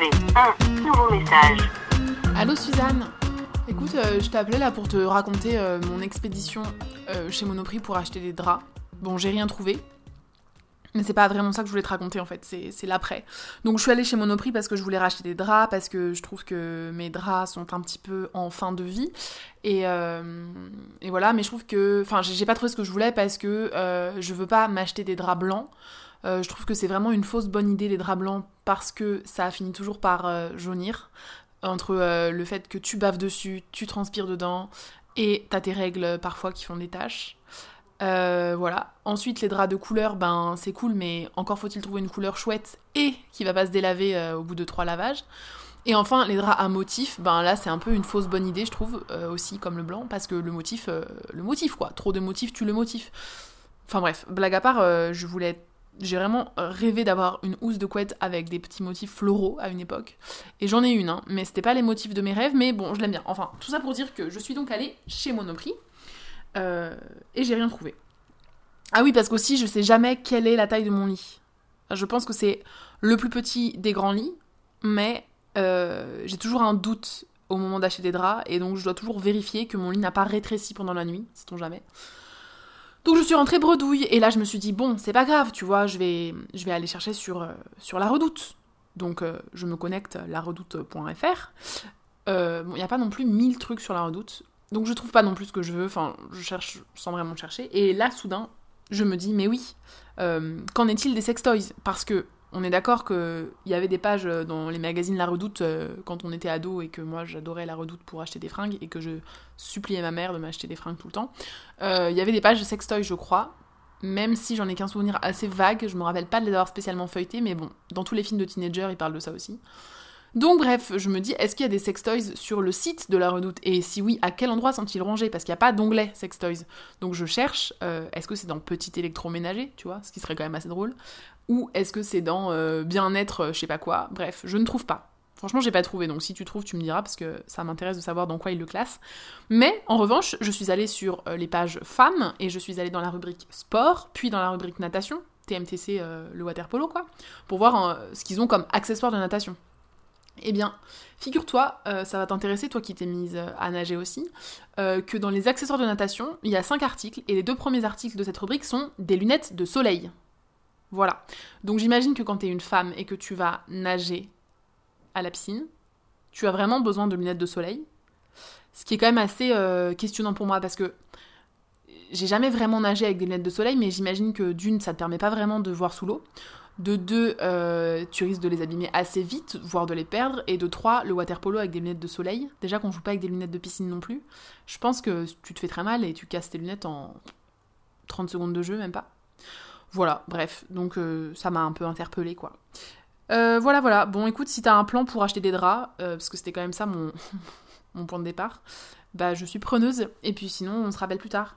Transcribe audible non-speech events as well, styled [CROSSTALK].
un nouveau message. Allô Suzanne Écoute, euh, je t'appelais là pour te raconter euh, mon expédition euh, chez Monoprix pour acheter des draps. Bon, j'ai rien trouvé. Mais c'est pas vraiment ça que je voulais te raconter en fait, c'est l'après. Donc je suis allée chez Monoprix parce que je voulais racheter des draps, parce que je trouve que mes draps sont un petit peu en fin de vie. Et, et voilà, mais je trouve que. Enfin, j'ai pas trouvé ce que je voulais parce que je veux pas m'acheter des draps blancs. je trouve que c'est vraiment une fausse bonne idée les draps blancs parce que ça finit toujours par jaunir entre euh, le fait que tu baves dessus, tu transpires dedans, et t'as tes règles parfois qui font des taches. Euh, voilà. Ensuite, les draps de couleur, ben c'est cool, mais encore faut-il trouver une couleur chouette et qui va pas se délaver euh, au bout de trois lavages. Et enfin, les draps à motif, ben là c'est un peu une fausse bonne idée, je trouve, aussi comme le blanc, parce que le motif, le motif quoi, trop de motifs, tu le motif. Enfin bref, blague à part, je voulais j'ai vraiment rêvé d'avoir une housse de couette avec des petits motifs floraux à une époque. Et j'en ai une, hein, mais c'était pas les motifs de mes rêves, mais bon, je l'aime bien. Enfin, tout ça pour dire que je suis donc allée chez Monoprix euh, et j'ai rien trouvé. Ah oui, parce qu'aussi, je sais jamais quelle est la taille de mon lit. Je pense que c'est le plus petit des grands lits, mais euh, j'ai toujours un doute au moment d'acheter des draps, et donc je dois toujours vérifier que mon lit n'a pas rétréci pendant la nuit, sait-on jamais. Donc je suis rentrée bredouille et là je me suis dit bon c'est pas grave tu vois je vais, aller chercher sur, euh, sur la redoute. Donc je me connecte laredoute.fr. Euh, bon il n'y a pas non plus mille trucs sur la redoute. Donc je trouve pas non plus ce que je veux, enfin je cherche sans vraiment chercher. Et là soudain je me dis mais oui, qu'en est-il des sextoys? Parce que on est d'accord qu'il y avait des pages dans les magazines La Redoute euh, quand on était ado et que moi j'adorais La Redoute pour acheter des fringues et que je suppliais ma mère de m'acheter des fringues tout le temps. Euh, il y avait des pages de sextoy, je crois, même si j'en ai qu'un souvenir assez vague, je me rappelle pas de les avoir spécialement feuilletés, mais bon, dans tous les films de teenagers, ils parlent de ça aussi. Donc bref, je me dis, est-ce qu'il y a des sextoys sur le site de la Redoute? Et si oui, à quel endroit sont-ils rangés? Parce qu'il n'y a pas d'onglet sextoys. Donc je cherche, euh, est-ce que c'est dans petit électroménager, tu vois, ce qui serait quand même assez drôle? Ou est-ce que c'est dans euh, bien-être, euh, je sais pas quoi? Bref, je ne trouve pas. Franchement, j'ai pas trouvé, donc si tu trouves, tu me diras, parce que ça m'intéresse de savoir dans quoi ils le classent. Mais en revanche, je suis allée sur les pages femmes, et je suis allée dans la rubrique sport, puis dans la rubrique natation, TMTC, le water polo, quoi, pour voir ce qu'ils ont comme accessoires de natation. Eh bien, figure-toi, euh, ça va t'intéresser, toi qui t'es mise euh, à nager aussi, euh, que dans les accessoires de natation, il y a cinq articles, et les deux premiers articles de cette rubrique sont des lunettes de soleil. Voilà. Donc j'imagine que quand tu es une femme et que tu vas nager à la piscine, tu as vraiment besoin de lunettes de soleil. Ce qui est quand même assez questionnant pour moi, parce que j'ai jamais vraiment nagé avec des lunettes de soleil, mais j'imagine que d'une, ça te permet pas vraiment de voir sous l'eau. De deux, euh, tu risques de les abîmer assez vite, voire de les perdre. Et de trois, le water polo avec des lunettes de soleil. Déjà qu'on joue pas avec des lunettes de piscine non plus. Je pense que tu te fais très mal et tu casses tes lunettes en 30 secondes de jeu, même pas. Voilà, bref. Donc euh, ça m'a un peu interpellé quoi. Euh, voilà, voilà. Bon, écoute, si t'as un plan pour acheter des draps, parce que c'était quand même ça mon, [LAUGHS] mon point de départ, bah je suis preneuse. Et puis sinon, on se rappelle plus tard.